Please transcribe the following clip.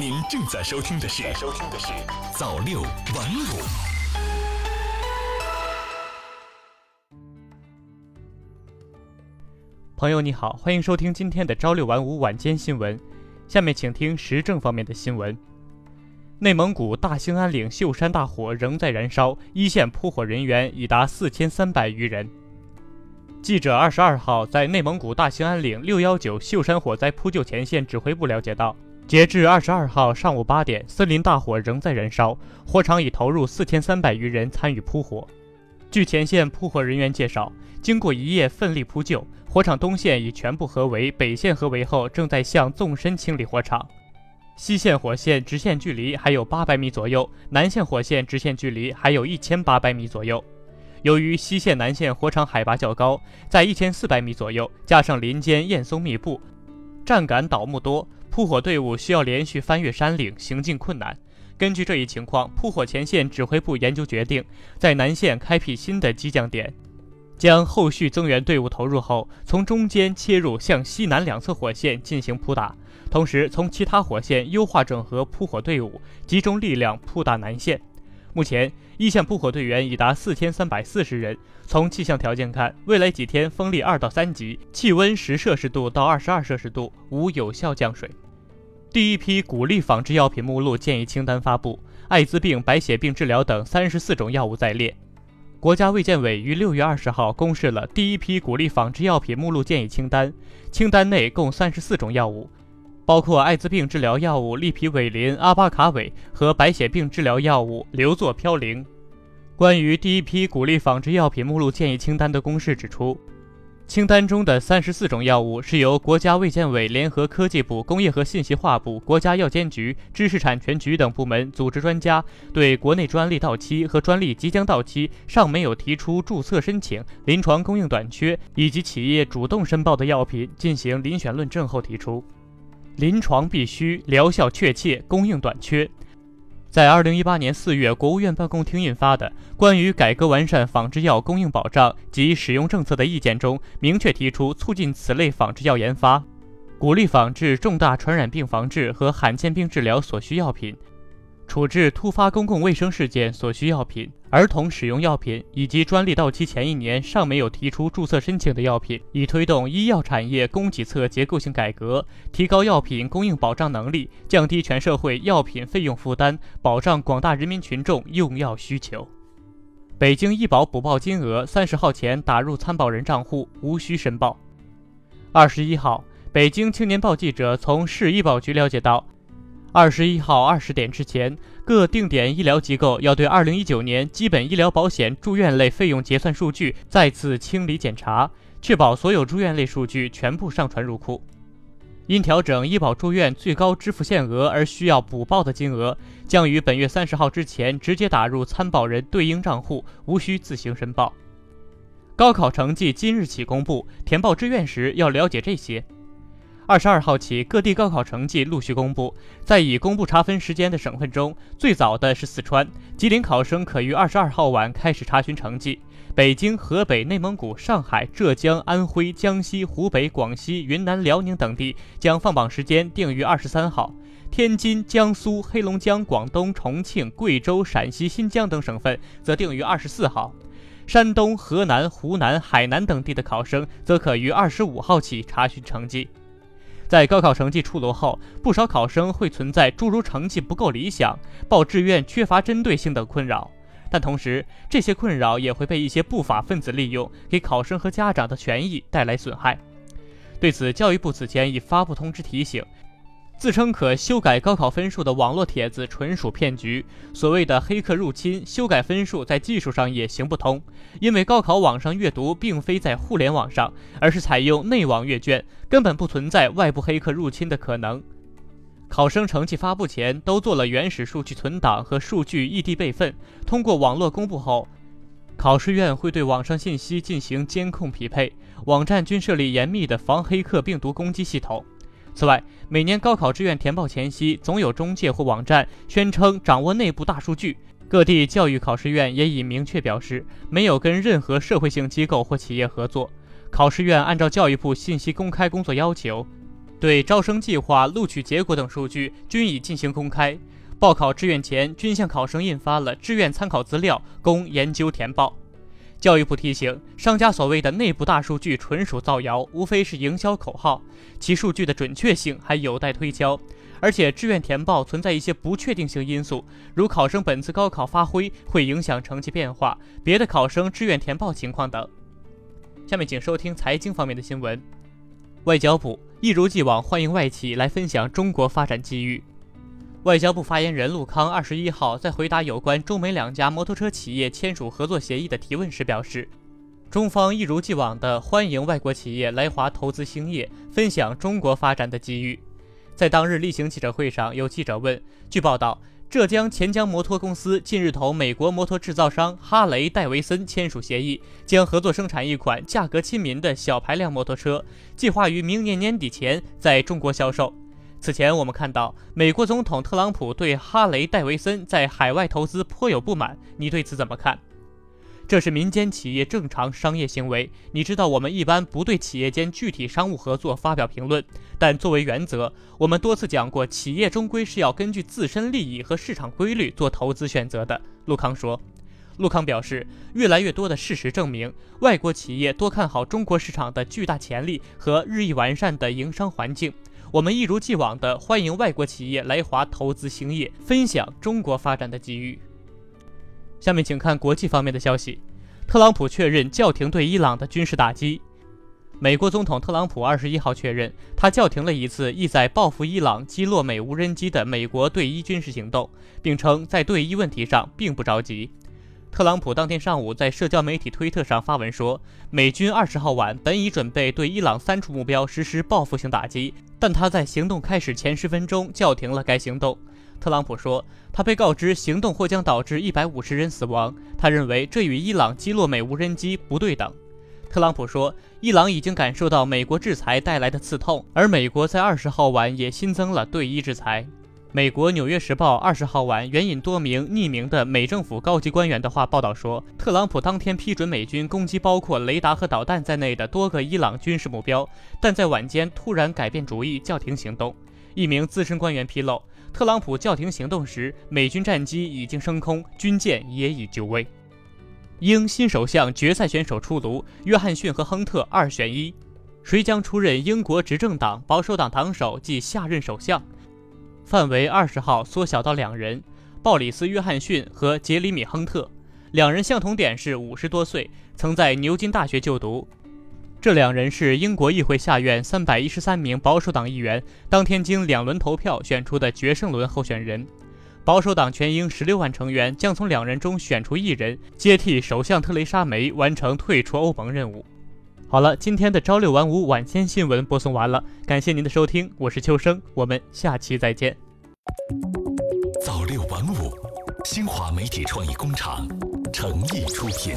您正在收听的是《收听的是早六晚五》。朋友你好，欢迎收听今天的朝六晚五晚间新闻。下面请听时政方面的新闻。内蒙古大兴安岭秀山大火仍在燃烧，一线扑火人员已达四千三百余人。记者二十二号在内蒙古大兴安岭六幺九秀山火灾扑救前线指挥部了解到，截至二十二号上午八点，森林大火仍在燃烧，火场已投入四千三百余人参与扑火。据前线扑火人员介绍，经过一夜奋力扑救，火场东线已全部合围，北线合围后正在向纵深清理火场。西线火线直线距离还有八百米左右，南线火线直线距离还有一千八百米左右。由于西线南线火场海拔较高，在一千四百米左右，加上林间堰松密布，站岗倒木多，扑火队伍需要连续翻越山岭，行进困难。根据这一情况，扑火前线指挥部研究决定，在南线开辟新的机降点。将后续增援队伍投入后，从中间切入，向西南两侧火线进行扑打，同时从其他火线优化整合扑火队伍，集中力量扑打南线。目前，一线扑火队员已达四千三百四十人。从气象条件看，未来几天风力二到三级，气温十摄氏度到二十二摄氏度，无有效降水。第一批鼓励仿制药品目录建议清单发布，艾滋病、白血病治疗等三十四种药物在列。国家卫健委于六月二十号公示了第一批鼓励仿制药品目录建议清单，清单内共三十四种药物，包括艾滋病治疗药物利匹韦林、阿巴卡韦和白血病治疗药物硫唑嘌呤。关于第一批鼓励仿制药品目录建议清单的公示指出。清单中的三十四种药物是由国家卫健委联合科技部、工业和信息化部、国家药监局、知识产权局等部门组织专家，对国内专利到期和专利即将到期、尚没有提出注册申请、临床供应短缺以及企业主动申报的药品进行遴选论证后提出，临床必须、疗效确切、供应短缺。在二零一八年四月，国务院办公厅印发的《关于改革完善仿制药供应保障及使用政策的意见》中，明确提出促进此类仿制药研发，鼓励仿制重大传染病防治和罕见病治疗所需药品。处置突发公共卫生事件所需药品、儿童使用药品以及专利到期前一年尚没有提出注册申请的药品，以推动医药产业供给侧结构性改革，提高药品供应保障能力，降低全社会药品费用负担，保障广大人民群众用药需求。北京医保补报金额三十号前打入参保人账户，无需申报。二十一号，北京青年报记者从市医保局了解到。二十一号二十点之前，各定点医疗机构要对二零一九年基本医疗保险住院类费用结算数据再次清理检查，确保所有住院类数据全部上传入库。因调整医保住院最高支付限额而需要补报的金额，将于本月三十号之前直接打入参保人对应账户，无需自行申报。高考成绩今日起公布，填报志愿时要了解这些。二十二号起，各地高考成绩陆续公布。在已公布查分时间的省份中，最早的是四川，吉林考生可于二十二号晚开始查询成绩。北京、河北、内蒙古、上海、浙江、安徽、江西、湖北、广西、云南、辽宁等地将放榜时间定于二十三号。天津、江苏、黑龙江、广东、重庆、贵州、陕西、新疆等省份则定于二十四号。山东、河南、湖南、海南等地的考生则可于二十五号起查询成绩。在高考成绩出炉后，不少考生会存在诸如成绩不够理想、报志愿缺乏针对性等困扰，但同时，这些困扰也会被一些不法分子利用，给考生和家长的权益带来损害。对此，教育部此前已发布通知提醒。自称可修改高考分数的网络帖子纯属骗局。所谓的黑客入侵修改分数，在技术上也行不通，因为高考网上阅读并非在互联网上，而是采用内网阅卷，根本不存在外部黑客入侵的可能。考生成绩发布前都做了原始数据存档和数据异地备份，通过网络公布后，考试院会对网上信息进行监控匹配，网站均设立严密的防黑客病毒攻击系统。此外，每年高考志愿填报前夕，总有中介或网站宣称掌握内部大数据。各地教育考试院也已明确表示，没有跟任何社会性机构或企业合作。考试院按照教育部信息公开工作要求，对招生计划、录取结果等数据均已进行公开。报考志愿前，均向考生印发了志愿参考资料，供研究填报。教育部提醒，商家所谓的内部大数据纯属造谣，无非是营销口号，其数据的准确性还有待推敲。而且，志愿填报存在一些不确定性因素，如考生本次高考发挥会影响成绩变化，别的考生志愿填报情况等。下面请收听财经方面的新闻。外交部一如既往欢迎外企来分享中国发展机遇。外交部发言人陆康二十一号在回答有关中美两家摩托车企业签署合作协议的提问时表示，中方一如既往地欢迎外国企业来华投资兴业，分享中国发展的机遇。在当日例行记者会上，有记者问：据报道，浙江钱江摩托公司近日同美国摩托制造商哈雷戴维森签署协议，将合作生产一款价格亲民的小排量摩托车，计划于明年年底前在中国销售。此前，我们看到美国总统特朗普对哈雷戴维森在海外投资颇有不满，你对此怎么看？这是民间企业正常商业行为。你知道，我们一般不对企业间具体商务合作发表评论，但作为原则，我们多次讲过，企业终归是要根据自身利益和市场规律做投资选择的。陆康说。陆康表示，越来越多的事实证明，外国企业多看好中国市场的巨大潜力和日益完善的营商环境。我们一如既往地欢迎外国企业来华投资兴业，分享中国发展的机遇。下面请看国际方面的消息：特朗普确认叫停对伊朗的军事打击。美国总统特朗普二十一号确认，他叫停了一次意在报复伊朗、击落美无人机的美国对伊军事行动，并称在对伊问题上并不着急。特朗普当天上午在社交媒体推特上发文说，美军二十号晚本已准备对伊朗三处目标实施报复性打击，但他在行动开始前十分钟叫停了该行动。特朗普说，他被告知行动或将导致一百五十人死亡，他认为这与伊朗击落美无人机不对等。特朗普说，伊朗已经感受到美国制裁带来的刺痛，而美国在二十号晚也新增了对伊制裁。美国《纽约时报》二十号晚援引多名匿名的美政府高级官员的话报道说，特朗普当天批准美军攻击包括雷达和导弹在内的多个伊朗军事目标，但在晚间突然改变主意，叫停行动。一名资深官员披露，特朗普叫停行动时，美军战机已经升空，军舰也已就位。英新首相决赛选手出炉，约翰逊和亨特二选一，谁将出任英国执政党保守党党首即下任首相？范围二十号缩小到两人，鲍里斯·约翰逊和杰里米·亨特，两人相同点是五十多岁，曾在牛津大学就读。这两人是英国议会下院三百一十三名保守党议员当天经两轮投票选出的决胜轮候选人。保守党全英十六万成员将从两人中选出一人，接替首相特蕾莎梅完成退出欧盟任务。好了，今天的朝六晚五晚间新闻播送完了，感谢您的收听，我是秋生，我们下期再见。早六晚五，新华媒体创意工厂诚意出品。